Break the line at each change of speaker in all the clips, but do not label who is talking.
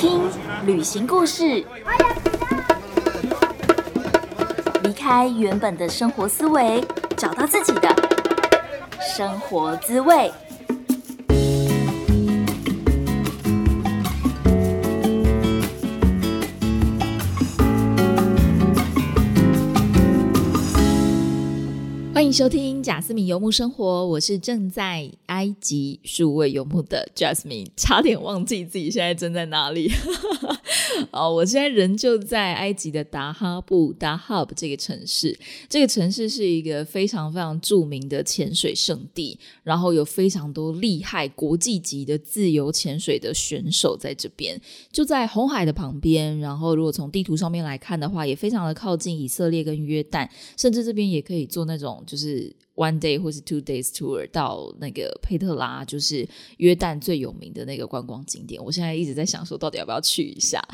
听旅行故事，离开原本的生活思维，找到自己的生活滋味。
欢迎收听贾斯敏游牧生活，我是正在埃及数位游牧的 Jasmine，差点忘记自己现在正在哪里。哦，我现在人就在埃及的达哈布达哈布这个城市，这个城市是一个非常非常著名的潜水圣地，然后有非常多厉害国际级的自由潜水的选手在这边，就在红海的旁边。然后如果从地图上面来看的话，也非常的靠近以色列跟约旦，甚至这边也可以做那种。就是 one day 或是 two days tour 到那个佩特拉，就是约旦最有名的那个观光景点。我现在一直在想说，到底要不要去一下？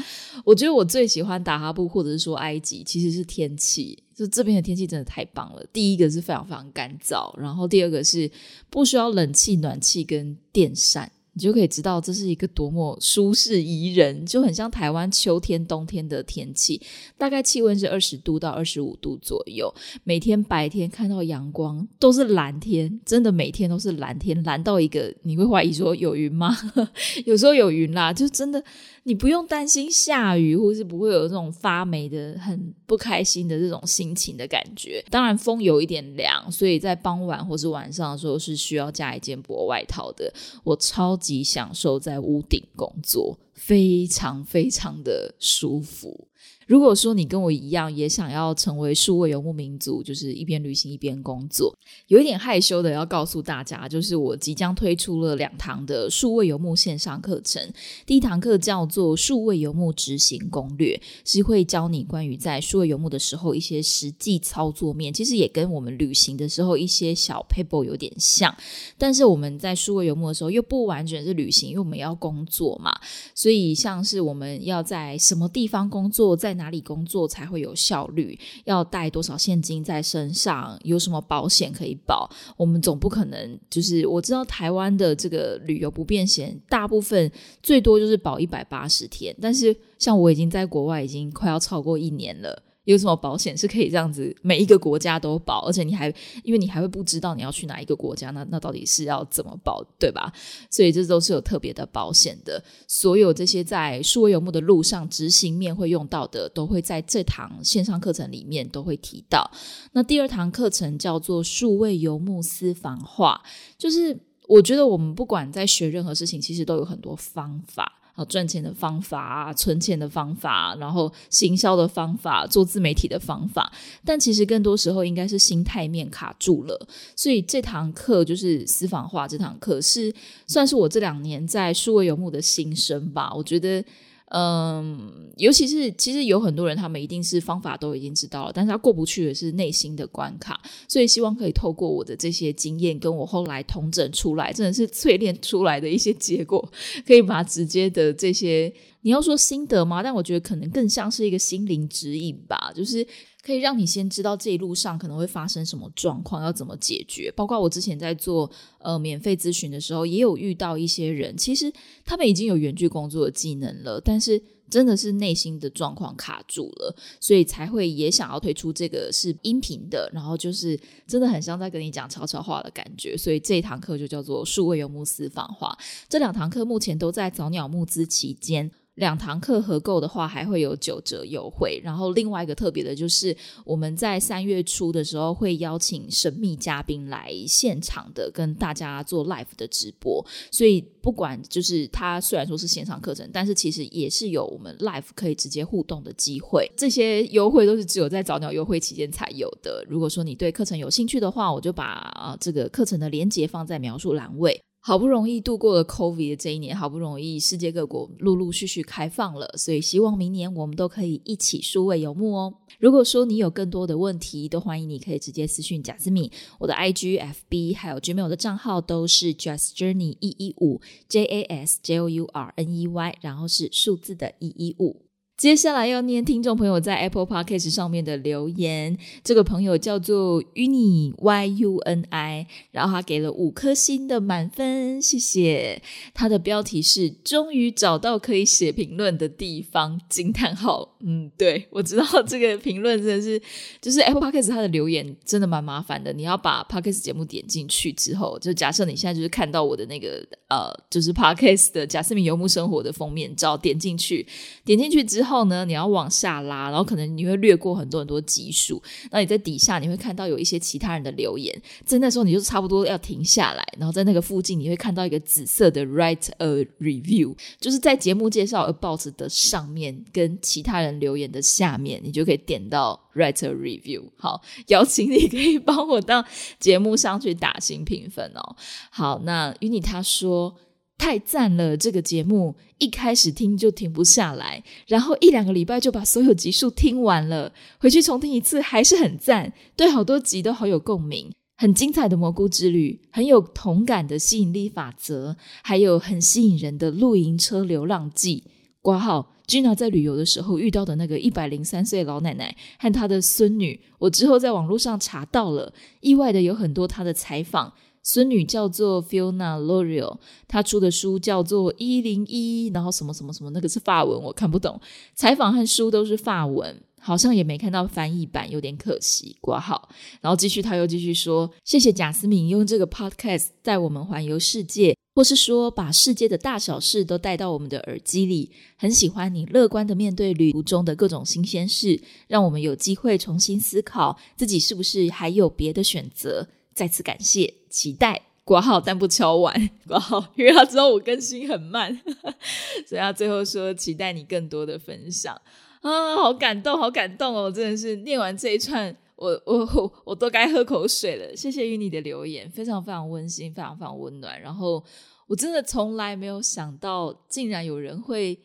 我觉得我最喜欢达哈布，或者是说埃及，其实是天气，就这边的天气真的太棒了。第一个是非常非常干燥，然后第二个是不需要冷气、暖气跟电扇。你就可以知道这是一个多么舒适宜人，就很像台湾秋天、冬天的天气。大概气温是二十度到二十五度左右，每天白天看到阳光都是蓝天，真的每天都是蓝天，蓝到一个你会怀疑说有云吗？有时候有云啦，就真的。你不用担心下雨，或是不会有这种发霉的、很不开心的这种心情的感觉。当然，风有一点凉，所以在傍晚或是晚上的时候是需要加一件薄外套的。我超级享受在屋顶工作，非常非常的舒服。如果说你跟我一样也想要成为数位游牧民族，就是一边旅行一边工作，有一点害羞的要告诉大家，就是我即将推出了两堂的数位游牧线上课程。第一堂课叫做数位游牧执行攻略，是会教你关于在数位游牧的时候一些实际操作面，其实也跟我们旅行的时候一些小 paper 有点像。但是我们在数位游牧的时候又不完全是旅行，因为我们要工作嘛，所以像是我们要在什么地方工作，在哪里工作才会有效率？要带多少现金在身上？有什么保险可以保？我们总不可能就是我知道台湾的这个旅游不便险，大部分最多就是保一百八十天，但是像我已经在国外已经快要超过一年了。有什么保险是可以这样子每一个国家都保，而且你还因为你还会不知道你要去哪一个国家，那那到底是要怎么保，对吧？所以这都是有特别的保险的。所有这些在数位游牧的路上执行面会用到的，都会在这堂线上课程里面都会提到。那第二堂课程叫做数位游牧私房话，就是我觉得我们不管在学任何事情，其实都有很多方法。好，赚钱的方法，存钱的方法，然后行销的方法，做自媒体的方法，但其实更多时候应该是心态面卡住了。所以这堂课就是私房话，这堂课是算是我这两年在数位游牧的心声吧。我觉得。嗯，尤其是其实有很多人，他们一定是方法都已经知道了，但是他过不去的是内心的关卡，所以希望可以透过我的这些经验，跟我后来统整出来，真的是淬炼出来的一些结果，可以把直接的这些。你要说心得吗？但我觉得可能更像是一个心灵指引吧，就是可以让你先知道这一路上可能会发生什么状况，要怎么解决。包括我之前在做呃免费咨询的时候，也有遇到一些人，其实他们已经有远距工作的技能了，但是真的是内心的状况卡住了，所以才会也想要推出这个是音频的，然后就是真的很像在跟你讲悄悄话的感觉。所以这一堂课就叫做数位游牧私房话。这两堂课目前都在早鸟募资期间。两堂课合购的话，还会有九折优惠。然后另外一个特别的就是，我们在三月初的时候会邀请神秘嘉宾来现场的跟大家做 live 的直播。所以不管就是它虽然说是线上课程，但是其实也是有我们 live 可以直接互动的机会。这些优惠都是只有在早鸟优惠期间才有的。如果说你对课程有兴趣的话，我就把啊这个课程的链接放在描述栏位。好不容易度过了 COVID 的这一年，好不容易世界各国陆陆续续开放了，所以希望明年我们都可以一起数位游牧哦。如果说你有更多的问题，都欢迎你可以直接私讯贾思敏，我的 IG、FB 还有 Gmail 的账号都是 Just Journey 一一五 J A S J O U R N E Y，然后是数字的一一五。接下来要念听众朋友在 Apple Podcast 上面的留言，这个朋友叫做 Uni Y U N I，然后他给了五颗星的满分，谢谢。他的标题是“终于找到可以写评论的地方”，惊叹号。嗯，对我知道这个评论真的是，就是 Apple Podcast 它的留言真的蛮麻烦的，你要把 Podcast 节目点进去之后，就假设你现在就是看到我的那个呃，就是 Podcast 的贾斯敏游牧生活的封面照，点进去，点进去之后。后呢，你要往下拉，然后可能你会略过很多很多级数。那你在底下你会看到有一些其他人的留言，在那时候你就差不多要停下来，然后在那个附近你会看到一个紫色的 Write a Review，就是在节目介绍 About 的上面跟其他人留言的下面，你就可以点到 Write a Review。好，邀请你可以帮我到节目上去打新评分哦。好，那与你他说。太赞了！这个节目一开始听就停不下来，然后一两个礼拜就把所有集数听完了，回去重听一次还是很赞，对好多集都好有共鸣，很精彩的蘑菇之旅，很有同感的吸引力法则，还有很吸引人的露营车流浪记。挂号 Gina 在旅游的时候遇到的那个一百零三岁老奶奶和她的孙女，我之后在网络上查到了，意外的有很多她的采访。孙女叫做 Fiona Loreal，她出的书叫做《一零一》，然后什么什么什么，那个是法文，我看不懂。采访和书都是法文，好像也没看到翻译版，有点可惜。挂号，然后继续，他又继续说：“谢谢贾斯敏用这个 Podcast 带我们环游世界，或是说把世界的大小事都带到我们的耳机里。很喜欢你乐观的面对旅途中的各种新鲜事，让我们有机会重新思考自己是不是还有别的选择。”再次感谢，期待挂号但不敲完挂 号，因为他知道我更新很慢，所以他最后说期待你更多的分享啊，好感动，好感动哦！真的是念完这一串，我 我我都该喝口水了。谢谢于你的留言，非常非常温馨，非常非常温暖。然后我真的从来没有想到，竟然有人会，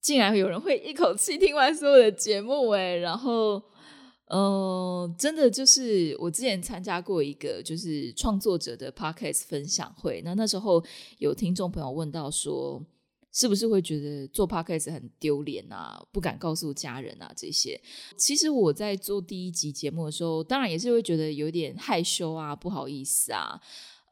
竟然有人会一口气听完所有的节目，诶然后。嗯，真的就是我之前参加过一个就是创作者的 podcast 分享会，那那时候有听众朋友问到说，是不是会觉得做 podcast 很丢脸啊，不敢告诉家人啊这些？其实我在做第一集节目的时候，当然也是会觉得有点害羞啊，不好意思啊。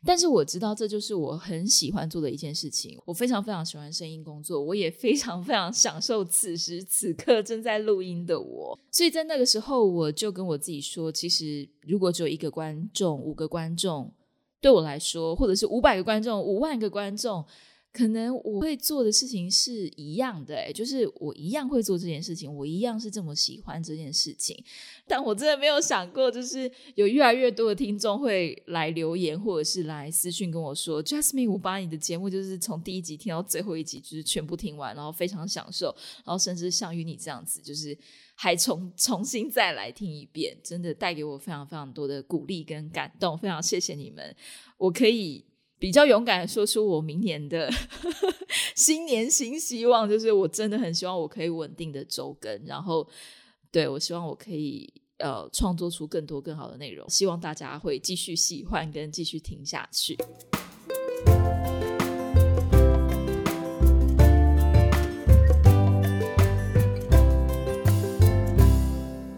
但是我知道这就是我很喜欢做的一件事情，我非常非常喜欢声音工作，我也非常非常享受此时此刻正在录音的我。所以在那个时候，我就跟我自己说，其实如果只有一个观众、五个观众，对我来说，或者是五百个观众、五万个观众。可能我会做的事情是一样的，哎，就是我一样会做这件事情，我一样是这么喜欢这件事情。但我真的没有想过，就是有越来越多的听众会来留言，或者是来私讯跟我说：“Jasmine，我把你的节目就是从第一集听到最后一集，就是全部听完，然后非常享受，然后甚至像与你这样子，就是还重重新再来听一遍，真的带给我非常非常多的鼓励跟感动，非常谢谢你们，我可以。”比较勇敢的说出我明年的 新年新希望，就是我真的很希望我可以稳定的周更，然后对我希望我可以呃创作出更多更好的内容，希望大家会继续喜欢跟继续听下去。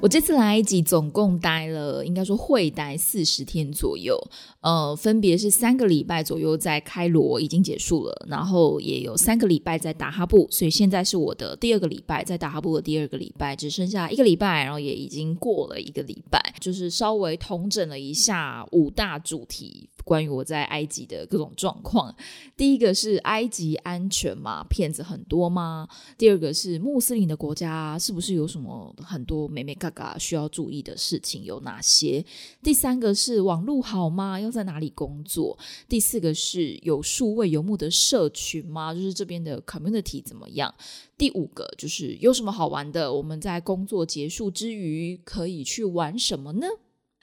我这次来埃及总共待了，应该说会待四十天左右，呃，分别是三个礼拜左右在开罗已经结束了，然后也有三个礼拜在达哈布，所以现在是我的第二个礼拜在达哈布的第二个礼拜，只剩下一个礼拜，然后也已经过了一个礼拜，就是稍微统整了一下五大主题。关于我在埃及的各种状况，第一个是埃及安全吗？骗子很多吗？第二个是穆斯林的国家是不是有什么很多美美嘎嘎需要注意的事情有哪些？第三个是网络好吗？要在哪里工作？第四个是有数位游牧的社群吗？就是这边的 community 怎么样？第五个就是有什么好玩的？我们在工作结束之余可以去玩什么呢？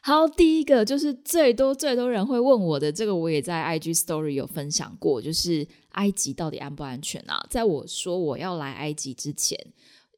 好，第一个就是最多最多人会问我的这个，我也在 IG Story 有分享过，就是埃及到底安不安全啊？在我说我要来埃及之前，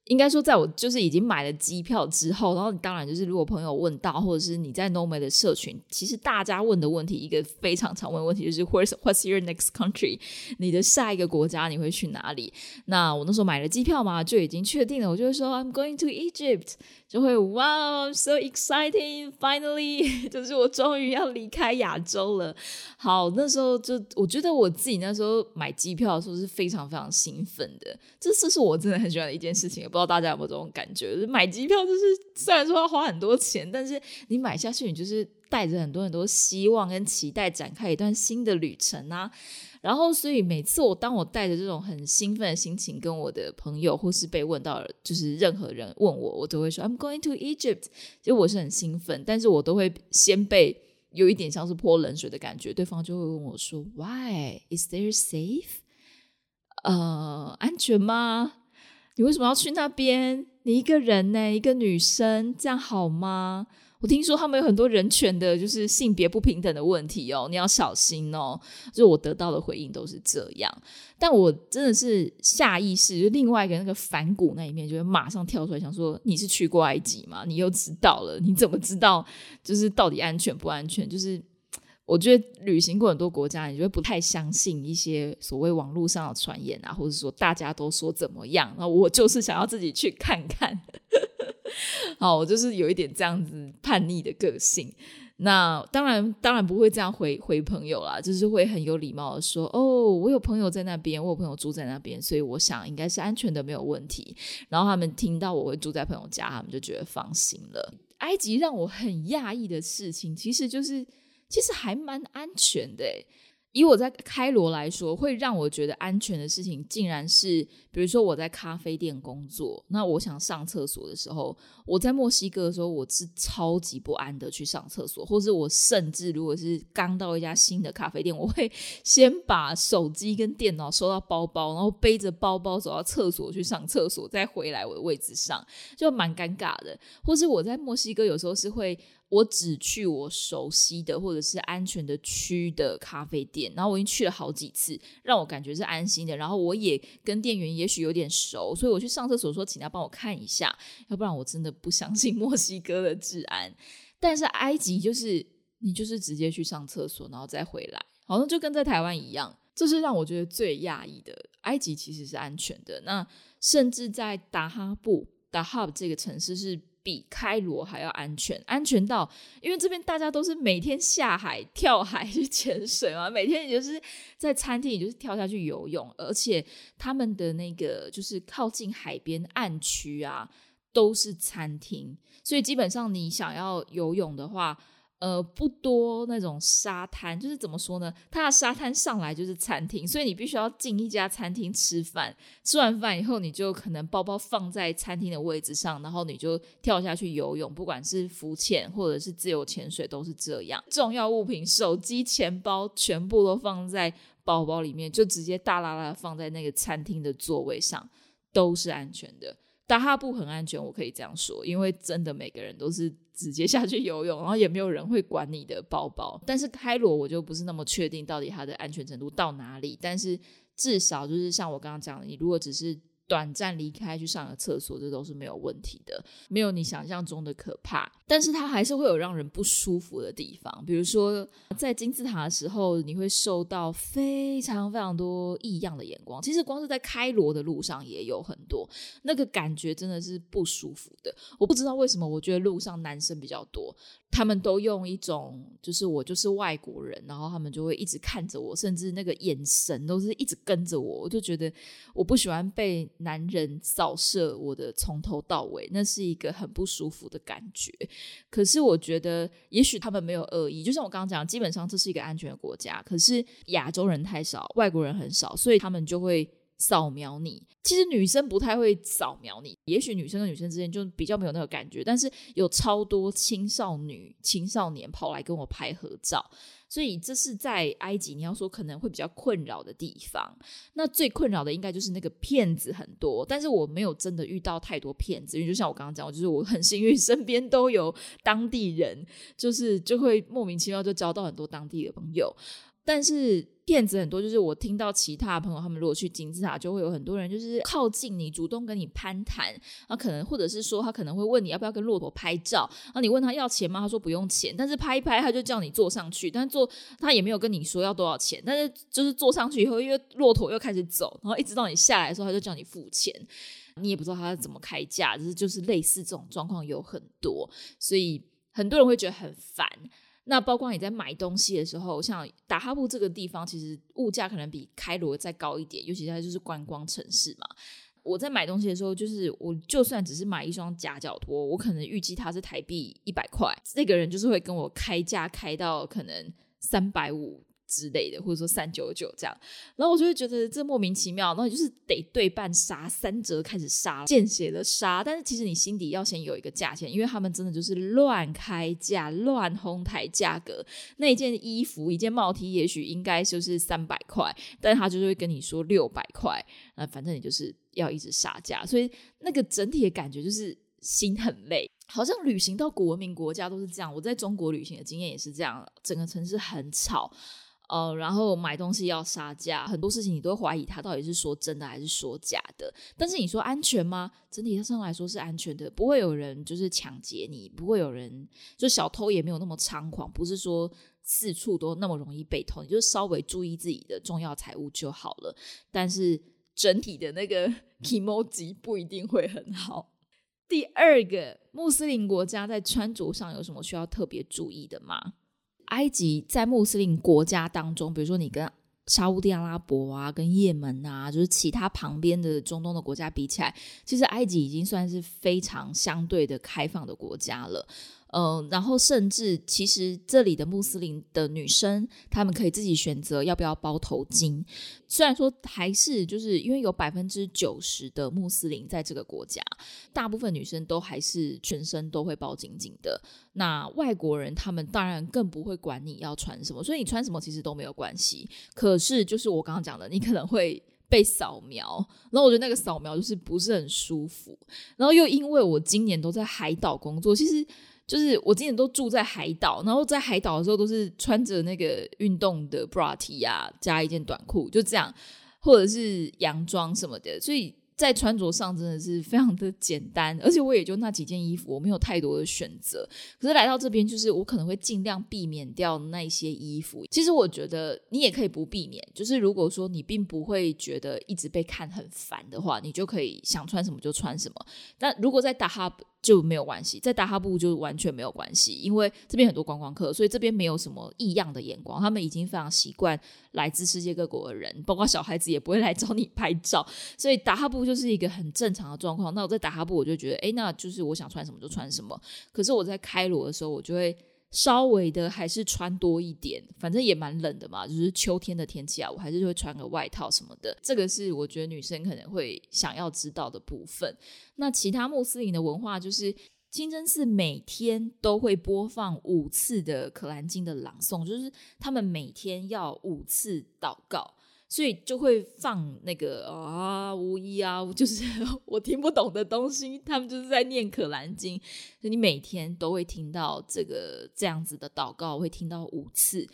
应该说，在我就是已经买了机票之后，然后当然就是如果朋友问到，或者是你在 Nomad 的社群，其实大家问的问题一个非常常问问题就是 Where's What's your next country？你的下一个国家你会去哪里？那我那时候买了机票嘛，就已经确定了，我就会说 I'm going to Egypt。就会哇，so exciting！Finally，就是我终于要离开亚洲了。好，那时候就我觉得我自己那时候买机票的时候是非常非常兴奋的。这这是我真的很喜欢的一件事情，不不知道大家有没有这种感觉？买机票就是虽然说要花很多钱，但是你买下去，你就是带着很多很多希望跟期待，展开一段新的旅程啊。然后，所以每次我当我带着这种很兴奋的心情跟我的朋友，或是被问到，就是任何人问我，我都会说 I'm going to Egypt。就我是很兴奋，但是我都会先被有一点像是泼冷水的感觉。对方就会问我说 Why is there safe？呃，安全吗？你为什么要去那边？你一个人呢？一个女生，这样好吗？我听说他们有很多人权的，就是性别不平等的问题哦，你要小心哦。就我得到的回应都是这样，但我真的是下意识，就另外一个那个反骨那一面，就会马上跳出来想说：你是去过埃及吗？你又知道了？你怎么知道？就是到底安全不安全？就是我觉得旅行过很多国家，你就会不太相信一些所谓网络上的传言啊，或者说大家都说怎么样？那我就是想要自己去看看。好，我就是有一点这样子叛逆的个性。那当然，当然不会这样回回朋友啦，就是会很有礼貌的说：“哦，我有朋友在那边，我有朋友住在那边，所以我想应该是安全的，没有问题。”然后他们听到我会住在朋友家，他们就觉得放心了。埃及让我很讶异的事情，其实就是其实还蛮安全的。以我在开罗来说，会让我觉得安全的事情，竟然是比如说我在咖啡店工作，那我想上厕所的时候，我在墨西哥的时候，我是超级不安的去上厕所，或是我甚至如果是刚到一家新的咖啡店，我会 先把手机跟电脑收到包包，然后背着包包走到厕所去上厕所，再回来我的位置上，就蛮尴尬的。或是我在墨西哥有时候是会。我只去我熟悉的或者是安全的区的咖啡店，然后我已经去了好几次，让我感觉是安心的。然后我也跟店员也许有点熟，所以我去上厕所说，请他帮我看一下，要不然我真的不相信 墨西哥的治安。但是埃及就是你就是直接去上厕所，然后再回来，好像就跟在台湾一样，这是让我觉得最讶异的。埃及其实是安全的，那甚至在达哈布达哈布这个城市是。比开罗还要安全，安全到因为这边大家都是每天下海跳海去潜水嘛，每天也就是在餐厅，也就是跳下去游泳，而且他们的那个就是靠近海边岸区啊，都是餐厅，所以基本上你想要游泳的话。呃，不多那种沙滩，就是怎么说呢？它的沙滩上来就是餐厅，所以你必须要进一家餐厅吃饭。吃完饭以后，你就可能包包放在餐厅的位置上，然后你就跳下去游泳，不管是浮潜或者是自由潜水，都是这样。重要物品，手机、钱包全部都放在包包里面，就直接大拉拉放在那个餐厅的座位上，都是安全的。达哈布很安全，我可以这样说，因为真的每个人都是。直接 下去游泳，然后也没有人会管你的包包。但是开罗我就不是那么确定到底它的安全程度到哪里。但是至少就是像我刚刚讲的，你如果只是。短暂离开去上个厕所，这都是没有问题的，没有你想象中的可怕。但是它还是会有让人不舒服的地方，比如说在金字塔的时候，你会受到非常非常多异样的眼光。其实光是在开罗的路上也有很多，那个感觉真的是不舒服的。我不知道为什么，我觉得路上男生比较多。他们都用一种，就是我就是外国人，然后他们就会一直看着我，甚至那个眼神都是一直跟着我。我就觉得我不喜欢被男人扫射我的从头到尾，那是一个很不舒服的感觉。可是我觉得，也许他们没有恶意，就像我刚刚讲，基本上这是一个安全的国家。可是亚洲人太少，外国人很少，所以他们就会。扫描你，其实女生不太会扫描你，也许女生跟女生之间就比较没有那个感觉，但是有超多青少女、青少年跑来跟我拍合照，所以这是在埃及，你要说可能会比较困扰的地方。那最困扰的应该就是那个骗子很多，但是我没有真的遇到太多骗子，因为就像我刚刚讲，我就是我很幸运，身边都有当地人，就是就会莫名其妙就交到很多当地的朋友。但是。骗子很多，就是我听到其他朋友他们如果去金字塔，就会有很多人就是靠近你，主动跟你攀谈，啊，可能或者是说他可能会问你要不要跟骆驼拍照，啊，你问他要钱吗？他说不用钱，但是拍一拍他就叫你坐上去，但坐他也没有跟你说要多少钱，但是就是坐上去以后，因为骆驼又开始走，然后一直到你下来的时候，他就叫你付钱，你也不知道他怎么开价，就是就是类似这种状况有很多，所以很多人会觉得很烦。那包括你在买东西的时候，像达哈布这个地方，其实物价可能比开罗再高一点，尤其它就是观光城市嘛。我在买东西的时候，就是我就算只是买一双夹脚拖，我可能预计它是台币一百块，那个人就是会跟我开价开到可能三百五。之类的，或者说三九九这样，然后我就会觉得这莫名其妙，然后就是得对半杀，三折开始杀，见血的杀。但是其实你心底要先有一个价钱，因为他们真的就是乱开价、乱哄抬价格。那一件衣服、一件帽 T，也许应该就是三百块，但他就是会跟你说六百块，那反正你就是要一直杀价，所以那个整体的感觉就是心很累。好像旅行到古文明国家都是这样，我在中国旅行的经验也是这样，整个城市很吵。呃，然后买东西要杀价，很多事情你都怀疑他到底是说真的还是说假的。但是你说安全吗？整体上来说是安全的，不会有人就是抢劫你，不会有人就小偷也没有那么猖狂，不是说四处都那么容易被偷，你就稍微注意自己的重要财物就好了。但是整体的那个 emoji 不一定会很好。第二个，穆斯林国家在穿着上有什么需要特别注意的吗？埃及在穆斯林国家当中，比如说你跟沙地阿拉伯啊、跟也门啊，就是其他旁边的中东的国家比起来，其实埃及已经算是非常相对的开放的国家了。嗯，然后甚至其实这里的穆斯林的女生，她们可以自己选择要不要包头巾。虽然说还是就是因为有百分之九十的穆斯林在这个国家，大部分女生都还是全身都会包紧紧的。那外国人他们当然更不会管你要穿什么，所以你穿什么其实都没有关系。可是就是我刚刚讲的，你可能会被扫描，然后我觉得那个扫描就是不是很舒服。然后又因为我今年都在海岛工作，其实。就是我今年都住在海岛，然后在海岛的时候都是穿着那个运动的 bra T 啊，加一件短裤，就这样，或者是洋装什么的，所以。在穿着上真的是非常的简单，而且我也就那几件衣服，我没有太多的选择。可是来到这边，就是我可能会尽量避免掉那些衣服。其实我觉得你也可以不避免，就是如果说你并不会觉得一直被看很烦的话，你就可以想穿什么就穿什么。但如果在达哈就没有关系，在达哈布就完全没有关系，因为这边很多观光客，所以这边没有什么异样的眼光，他们已经非常习惯来自世界各国的人，包括小孩子也不会来找你拍照，所以达哈布。就是一个很正常的状况。那我在达哈布，我就觉得，哎，那就是我想穿什么就穿什么。可是我在开罗的时候，我就会稍微的还是穿多一点，反正也蛮冷的嘛，就是秋天的天气啊，我还是会穿个外套什么的。这个是我觉得女生可能会想要知道的部分。那其他穆斯林的文化就是，清真寺每天都会播放五次的可兰经的朗诵，就是他们每天要五次祷告。所以就会放那个啊，无一啊，就是 我听不懂的东西，他们就是在念可兰经，所以你每天都会听到这个这样子的祷告，会听到五次。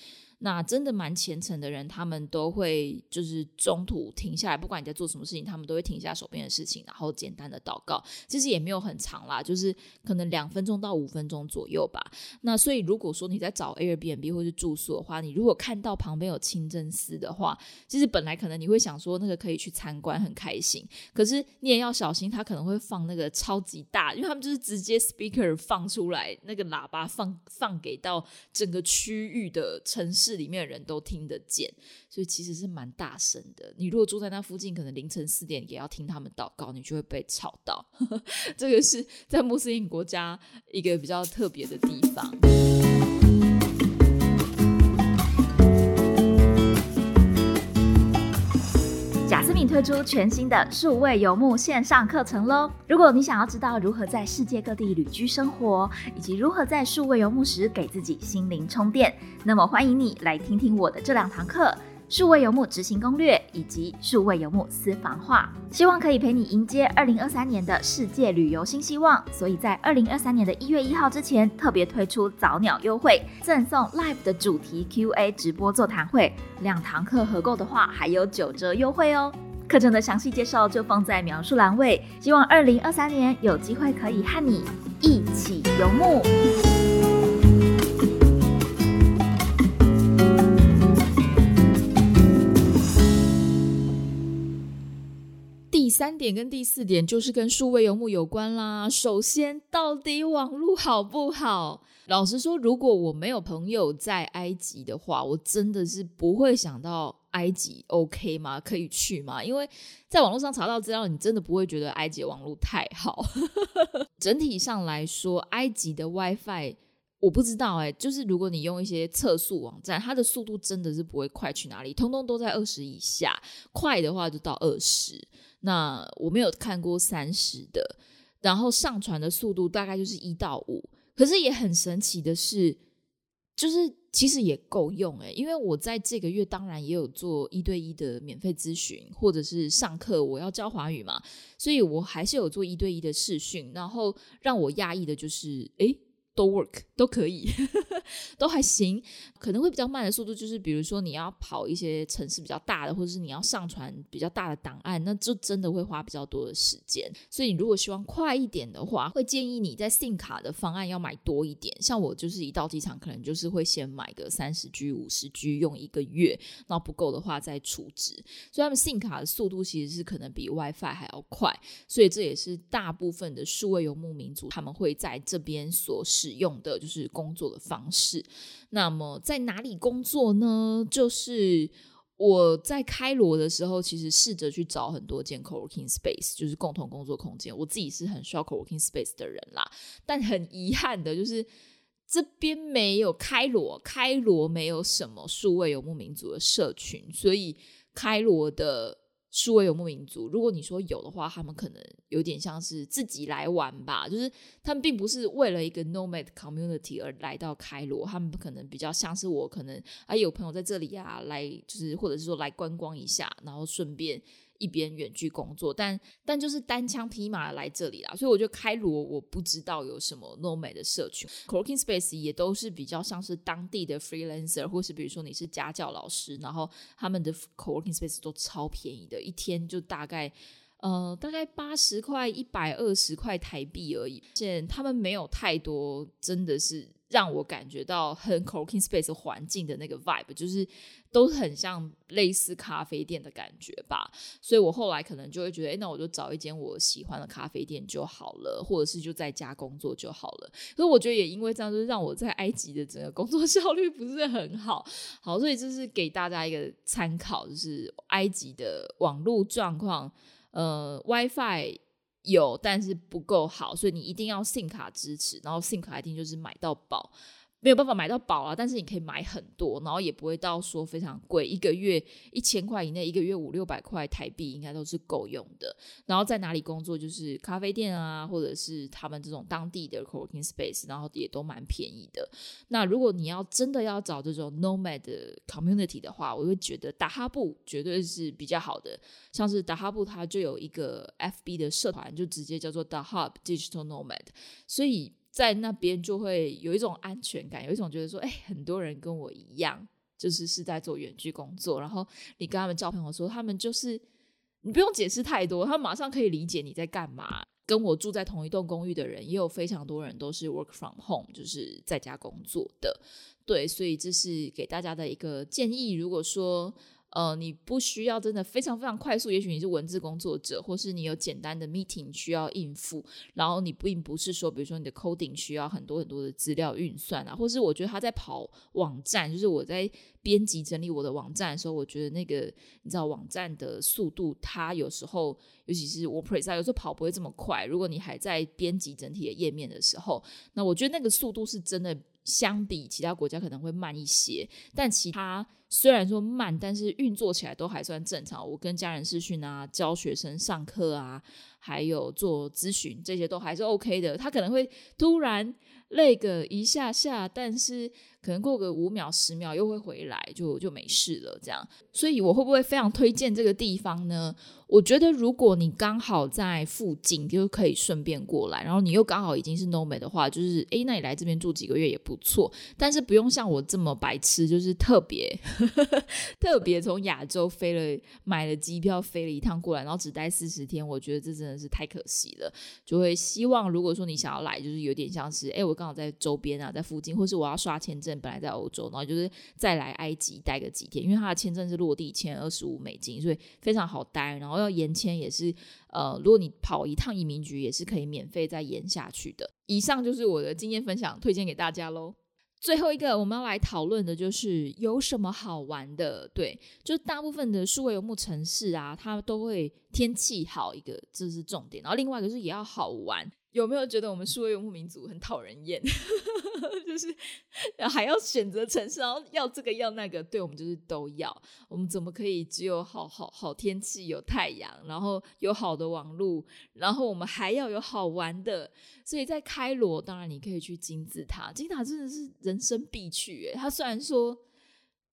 那真的蛮虔诚的人，他们都会就是中途停下来，不管你在做什么事情，他们都会停下手边的事情，然后简单的祷告。其实也没有很长啦，就是可能两分钟到五分钟左右吧。那所以如果说你在找 Airbnb 或是住宿的话，你如果看到旁边有清真寺的话，其实本来可能你会想说那个可以去参观，很开心。可是你也要小心，他可能会放那个超级大，因为他们就是直接 speaker 放出来，那个喇叭放放给到整个区域的城市。里面的人都听得见，所以其实是蛮大声的。你如果住在那附近，可能凌晨四点也要听他们祷告，你就会被吵到。这个是在穆斯林国家一个比较特别的地方。
推出全新的数位游牧线上课程喽！如果你想要知道如何在世界各地旅居生活，以及如何在数位游牧时给自己心灵充电，那么欢迎你来听听我的这两堂课。数位游牧执行攻略以及数位游牧私房话，希望可以陪你迎接二零二三年的世界旅游新希望。所以在二零二三年的一月一号之前，特别推出早鸟优惠，赠送 Live 的主题 Q&A 直播座谈会，两堂课合购的话还有九折优惠哦。课程的详细介绍就放在描述栏位。希望二零二三年有机会可以和你一起游牧。
第三点跟第四点就是跟数位游牧有关啦。首先，到底网络好不好？老实说，如果我没有朋友在埃及的话，我真的是不会想到埃及 OK 吗？可以去吗？因为在网络上查到资料，你真的不会觉得埃及网络太好。整体上来说，埃及的 WiFi 我不知道哎，就是如果你用一些测速网站，它的速度真的是不会快去哪里，通通都在二十以下，快的话就到二十。那我没有看过三十的，然后上传的速度大概就是一到五，可是也很神奇的是，就是其实也够用诶，因为我在这个月当然也有做一对一的免费咨询，或者是上课，我要教华语嘛，所以我还是有做一对一的试训，然后让我讶异的就是，诶。都 work 都可以，都还行，可能会比较慢的速度，就是比如说你要跑一些城市比较大的，或者是你要上传比较大的档案，那就真的会花比较多的时间。所以你如果希望快一点的话，会建议你在 SIM 卡的方案要买多一点。像我就是一到机场，可能就是会先买个三十 G、五十 G 用一个月，那不够的话再储值。所以他们 SIM 卡的速度其实是可能比 WiFi 还要快，所以这也是大部分的数位游牧民族他们会在这边所使。使用的就是工作的方式。那么在哪里工作呢？就是我在开罗的时候，其实试着去找很多间 co-working space，就是共同工作空间。我自己是很需要 co-working space 的人啦，但很遗憾的就是这边没有开罗，开罗没有什么数位游牧民族的社群，所以开罗的。数位游牧民族，如果你说有的话，他们可能有点像是自己来玩吧，就是他们并不是为了一个 nomad community 而来到开罗，他们可能比较像是我，可能啊有朋友在这里啊，来就是或者是说来观光一下，然后顺便。一边远距工作，但但就是单枪匹马来这里啦，所以我觉得开罗，我不知道有什么诺美的社群，co-working space 也都是比较像是当地的 freelancer，或是比如说你是家教老师，然后他们的 co-working space 都超便宜的，一天就大概呃大概八十块、一百二十块台币而已，现他们没有太多，真的是。让我感觉到很 cooking space 环境的那个 vibe，就是都很像类似咖啡店的感觉吧。所以我后来可能就会觉得，哎，那我就找一间我喜欢的咖啡店就好了，或者是就在家工作就好了。所以我觉得也因为这样，就是让我在埃及的整个工作效率不是很好。好，所以这是给大家一个参考，就是埃及的网络状况，呃，WiFi。有，但是不够好，所以你一定要 SIM 卡支持，然后 SIM 卡一定就是买到宝。没有办法买到宝啊，但是你可以买很多，然后也不会到说非常贵，一个月一千块以内，一个月五六百块台币应该都是够用的。然后在哪里工作，就是咖啡店啊，或者是他们这种当地的 co-working space，然后也都蛮便宜的。那如果你要真的要找这种 nomad community 的话，我会觉得达哈布绝对是比较好的。像是达哈布，它就有一个 FB 的社团，就直接叫做 The Hub Digital Nomad，所以。在那边就会有一种安全感，有一种觉得说，哎，很多人跟我一样，就是是在做远距工作。然后你跟他们交朋友说，他们就是你不用解释太多，他们马上可以理解你在干嘛。跟我住在同一栋公寓的人，也有非常多人都是 work from home，就是在家工作的。对，所以这是给大家的一个建议。如果说呃，你不需要真的非常非常快速，也许你是文字工作者，或是你有简单的 meeting 需要应付，然后你并不是说，比如说你的 coding 需要很多很多的资料运算啊，或是我觉得他在跑网站，就是我在编辑整理我的网站的时候，我觉得那个你知道网站的速度，它有时候尤其是我 p r e s e 有时候跑不会这么快，如果你还在编辑整体的页面的时候，那我觉得那个速度是真的。相比其他国家可能会慢一些，但其他虽然说慢，但是运作起来都还算正常。我跟家人视讯啊，教学生上课啊，还有做咨询，这些都还是 OK 的。他可能会突然累个一下下，但是可能过个五秒十秒又会回来，就就没事了。这样，所以我会不会非常推荐这个地方呢？我觉得如果你刚好在附近，就可以顺便过来，然后你又刚好已经是 NOMA 的话，就是诶，那你来这边住几个月也不错。但是不用像我这么白痴，就是特别 特别从亚洲飞了买了机票飞了一趟过来，然后只待四十天。我觉得这真的是太可惜了。就会希望如果说你想要来，就是有点像是诶，我刚好在周边啊，在附近，或是我要刷签证，本来在欧洲，然后就是再来埃及待个几天，因为他的签证是落地签二十五美金，所以非常好待。然后要延签也是，呃，如果你跑一趟移民局也是可以免费再延下去的。以上就是我的经验分享，推荐给大家喽。最后一个我们要来讨论的就是有什么好玩的？对，就是大部分的数位游牧城市啊，它都会天气好一个，这是重点。然后另外一个是也要好玩。有没有觉得我们数位游牧民族很讨人厌？就是还要选择城市，然后要这个要那个，对我们就是都要。我们怎么可以只有好好好天气、有太阳，然后有好的网路，然后我们还要有好玩的？所以在开罗，当然你可以去金字塔，金字塔真的是人生必去。诶，它虽然说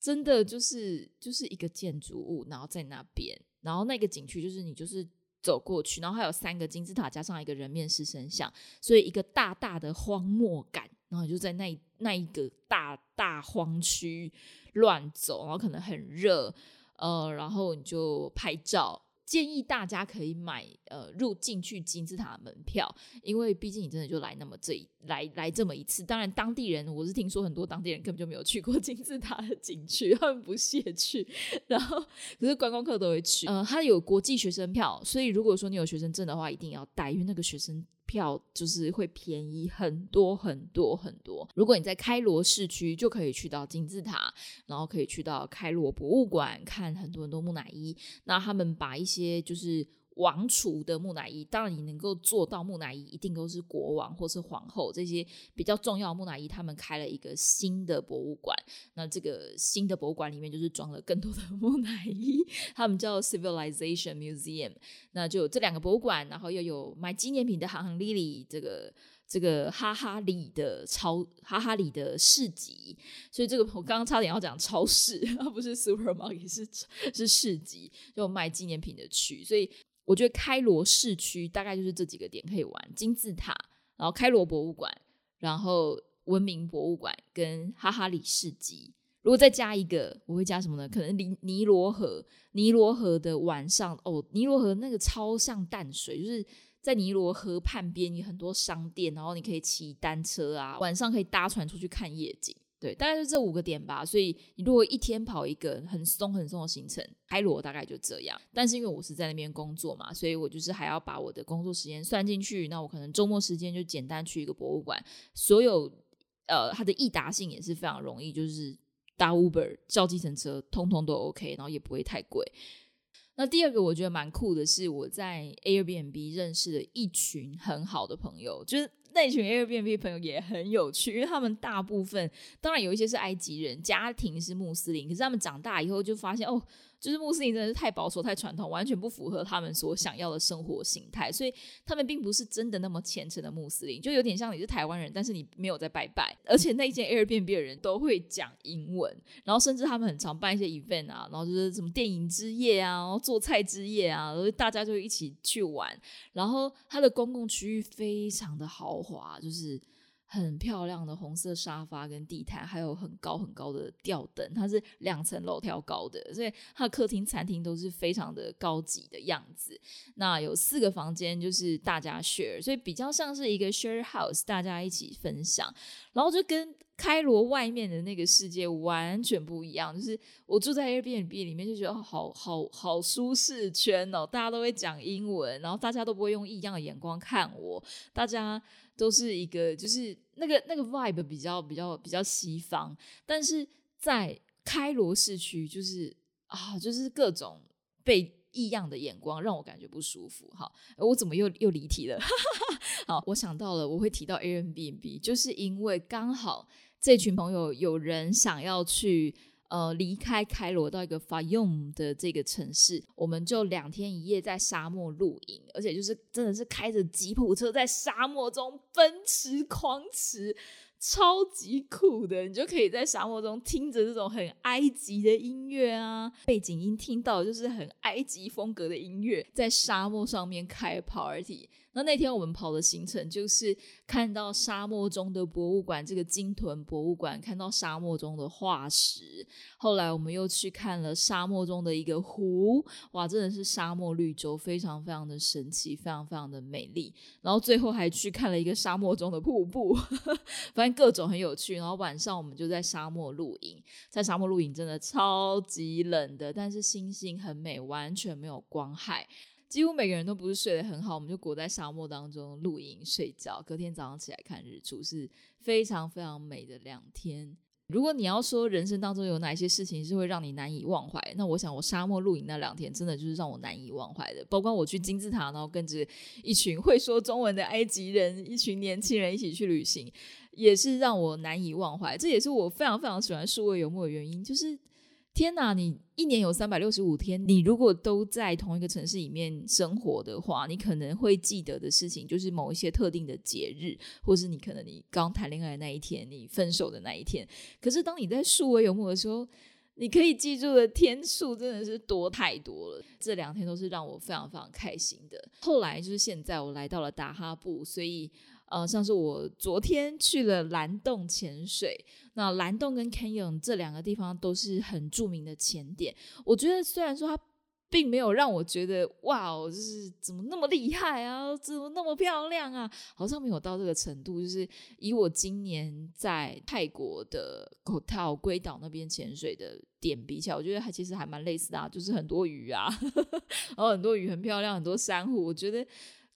真的就是就是一个建筑物，然后在那边，然后那个景区就是你就是。走过去，然后还有三个金字塔，加上一个人面狮身像，所以一个大大的荒漠感。然后就在那那一个大大荒区乱走，然后可能很热，呃，然后你就拍照。建议大家可以买呃入进去金字塔门票，因为毕竟你真的就来那么这来来这么一次。当然，当地人我是听说很多当地人根本就没有去过 金字塔的景区，他们不屑去。然后可是观光客都会去。呃，它有国际学生票，所以如果说你有学生证的话，一定要带，因为那个学生。票就是会便宜很多很多很多。如果你在开罗市区，就可以去到金字塔，然后可以去到开罗博物馆看很多很多木乃伊。那他们把一些就是。王储的木乃伊，当然你能够做到木乃伊，一定都是国王或是皇后这些比较重要木乃伊。他们开了一个新的博物馆，那这个新的博物馆里面就是装了更多的 木乃伊，他们叫 Civilization Museum。那就这两个博物馆，然后又有买纪念品的行行里里，这个这个哈哈里的超哈哈里的市集。所以这个我刚刚差点要讲超市，而不是 supermarket，是是市集，就卖纪念品的区。所以。我觉得开罗市区大概就是这几个点可以玩：金字塔，然后开罗博物馆，然后文明博物馆跟哈哈里市集。如果再加一个，我会加什么呢？可能尼尼罗河，尼罗河的晚上哦，尼罗河那个超像淡水，就是在尼罗河畔边有很多商店，然后你可以骑单车啊，晚上可以搭船出去看夜景。对，大概是这五个点吧。所以你如果一天跑一个很松很松的行程，开罗大概就这样。但是因为我是在那边工作嘛，所以我就是还要把我的工作时间算进去。那我可能周末时间就简单去一个博物馆。所有呃，它的易达性也是非常容易，就是搭 Uber 叫计程车，通通都 OK，然后也不会太贵。那第二个我觉得蛮酷的是，我在 Airbnb 认识了一群很好的朋友，就是。那群 Airbnb 朋友也很有趣，因为他们大部分当然有一些是埃及人，家庭是穆斯林，可是他们长大以后就发现哦。就是穆斯林真的是太保守、太传统，完全不符合他们所想要的生活形态，所以他们并不是真的那么虔诚的穆斯林，就有点像你是台湾人，但是你没有在拜拜，而且那间 Airbnb 的人都会讲英文，然后甚至他们很常办一些 event 啊，然后就是什么电影之夜啊，然后做菜之夜啊，然后大家就一起去玩，然后它的公共区域非常的豪华，就是。很漂亮的红色沙发跟地毯，还有很高很高的吊灯，它是两层楼挑高的，所以它的客厅、餐厅都是非常的高级的样子。那有四个房间，就是大家 share，所以比较像是一个 share house，大家一起分享。然后就跟开罗外面的那个世界完全不一样，就是我住在 Airbnb 里面就觉得好好好舒适圈哦，大家都会讲英文，然后大家都不会用异样的眼光看我，大家。都是一个，就是那个那个 vibe 比较比较比较西方，但是在开罗市区，就是啊，就是各种被异样的眼光让我感觉不舒服。哈，我怎么又又离题了？好，我想到了，我会提到 Airbnb，就是因为刚好这群朋友有人想要去。呃离开开罗到一个 Fayum 的这个城市，我们就两天一夜在沙漠露营，而且就是真的是开着吉普车在沙漠中奔驰狂驰。超级酷的，你就可以在沙漠中听着这种很埃及的音乐啊，背景音听到就是很埃及风格的音乐，在沙漠上面开 party。那那天我们跑的行程就是看到沙漠中的博物馆，这个鲸豚博物馆，看到沙漠中的化石。后来我们又去看了沙漠中的一个湖，哇，真的是沙漠绿洲，非常非常的神奇，非常非常的美丽。然后最后还去看了一个沙漠中的瀑布，反正各种很有趣。然后晚上我们就在沙漠露营，在沙漠露营真的超级冷的，但是星星很美，完全没有光害。几乎每个人都不是睡得很好，我们就裹在沙漠当中露营睡觉，隔天早上起来看日出，是非常非常美的两天。如果你要说人生当中有哪些事情是会让你难以忘怀，那我想我沙漠露营那两天真的就是让我难以忘怀的。包括我去金字塔，然后跟着一群会说中文的埃及人，一群年轻人一起去旅行，也是让我难以忘怀。这也是我非常非常喜欢数位游牧的原因，就是。天哪！你一年有三百六十五天，你如果都在同一个城市里面生活的话，你可能会记得的事情就是某一些特定的节日，或是你可能你刚谈恋爱的那一天，你分手的那一天。可是当你在数位游牧的时候，你可以记住的天数真的是多太多了。这两天都是让我非常非常开心的。后来就是现在，我来到了达哈布，所以。呃，像是我昨天去了蓝洞潜水，那蓝洞跟 Canyon 这两个地方都是很著名的潜点。我觉得虽然说它并没有让我觉得哇哦，就是怎么那么厉害啊，怎么那么漂亮啊，好像没有到这个程度。就是以我今年在泰国的狗套龟岛那边潜水的点比起来，我觉得还其实还蛮类似的，啊就是很多鱼啊，然后很多鱼很漂亮，很多珊瑚，我觉得。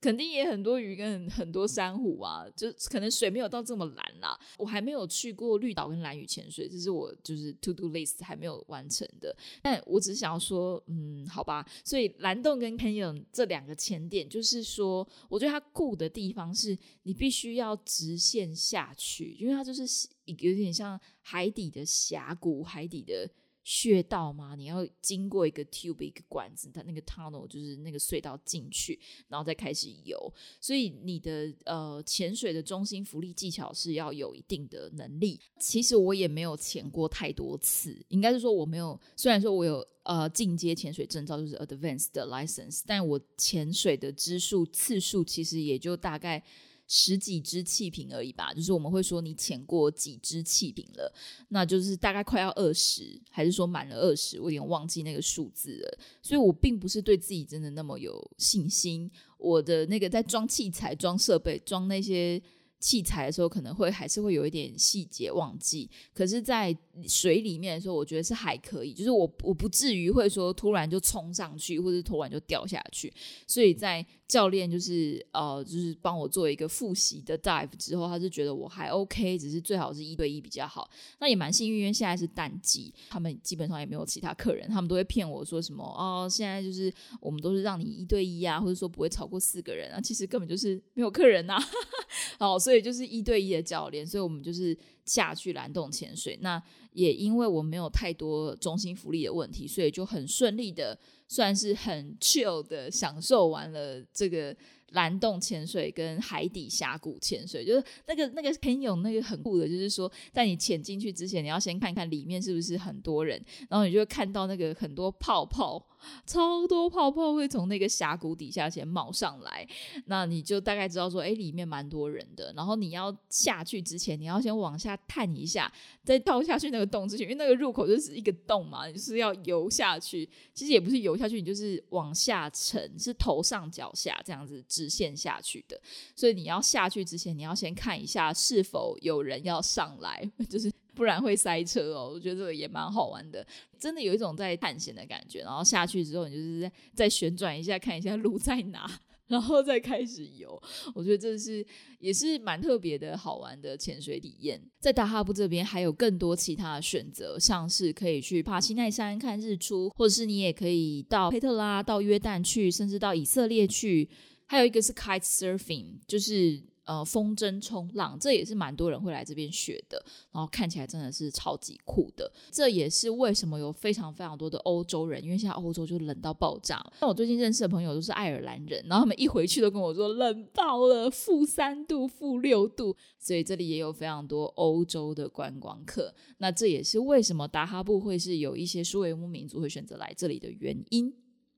肯定也很多鱼跟很多珊瑚啊，就可能水没有到这么蓝啦。我还没有去过绿岛跟蓝屿潜水，这是我就是 to do list 还没有完成的。但我只是想要说，嗯，好吧。所以蓝洞跟 Canyon 这两个潜点，就是说，我觉得它酷的地方是你必须要直线下去，因为它就是有点像海底的峡谷，海底的。穴道吗？你要经过一个 tube 一个管子，它那个 tunnel 就是那个隧道进去，然后再开始游。所以你的呃潜水的中心浮力技巧是要有一定的能力。其实我也没有潜过太多次，应该是说我没有。虽然说我有呃进阶潜水证照，就是 advanced license，但我潜水的支数次数其实也就大概。十几只气瓶而已吧，就是我们会说你潜过几只气瓶了，那就是大概快要二十，还是说满了二十？我有点忘记那个数字了。所以我并不是对自己真的那么有信心。我的那个在装器材、装设备、装那些。器材的时候可能会还是会有一点细节忘记，可是，在水里面的时候，我觉得是还可以，就是我我不至于会说突然就冲上去，或者突然就掉下去。所以在教练就是呃，就是帮我做一个复习的 dive 之后，他是觉得我还 OK，只是最好是一对一比较好。那也蛮幸运，因为现在是淡季，他们基本上也没有其他客人，他们都会骗我说什么哦，现在就是我们都是让你一对一啊，或者说不会超过四个人啊，其实根本就是没有客人呐。哦，所以就是一对一的教练，所以我们就是下去蓝洞潜水。那也因为我没有太多中心福利的问题，所以就很顺利的，算是很 chill 的享受完了这个。蓝洞潜水跟海底峡谷潜水，就是那个那个很有那个很酷的，就是说在你潜进去之前，你要先看看里面是不是很多人，然后你就会看到那个很多泡泡，超多泡泡会从那个峡谷底下先冒上来，那你就大概知道说，哎，里面蛮多人的。然后你要下去之前，你要先往下探一下，再跳下去那个洞之前，因为那个入口就是一个洞嘛，就是要游下去。其实也不是游下去，你就是往下沉，是头上脚下这样子。直线下去的，所以你要下去之前，你要先看一下是否有人要上来，就是不然会塞车哦。我觉得这个也蛮好玩的，真的有一种在探险的感觉。然后下去之后，你就是再再旋转一下，看一下路在哪，然后再开始游。我觉得这是也是蛮特别的好玩的潜水体验。在达哈布这边还有更多其他的选择，像是可以去帕西奈山看日出，或者是你也可以到佩特拉、到约旦去，甚至到以色列去。还有一个是 kite surfing，就是呃风筝冲浪，这也是蛮多人会来这边学的，然后看起来真的是超级酷的。这也是为什么有非常非常多的欧洲人，因为现在欧洲就冷到爆炸。那我最近认识的朋友都是爱尔兰人，然后他们一回去都跟我说冷爆了，负三度、负六度，所以这里也有非常多欧洲的观光客。那这也是为什么达哈布会是有一些苏维姆民族会选择来这里的原因。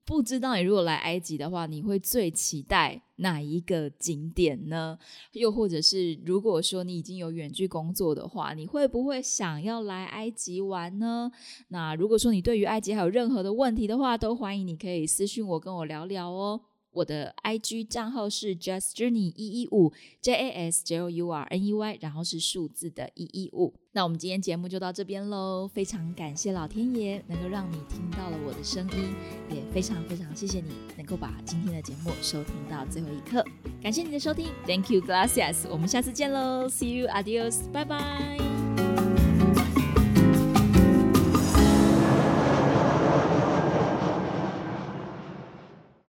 不知道你如果来埃及的话，你会最期待哪一个景点呢？又或者是如果说你已经有远距工作的话，你会不会想要来埃及玩呢？那如果说你对于埃及还有任何的问题的话，都欢迎你可以私信我跟我聊聊哦。我的 IG 账号是 Just Journey 一一五 J A S J O U R N E Y，然后是数字的一一五。那我们今天节目就到这边喽，非常感谢老天爷能够让你听到了我的声音，也非常非常谢谢你能够把今天的节目收听到最后一刻。感谢你的收听，Thank you, gracias。我们下次见喽，See you, adios，拜拜。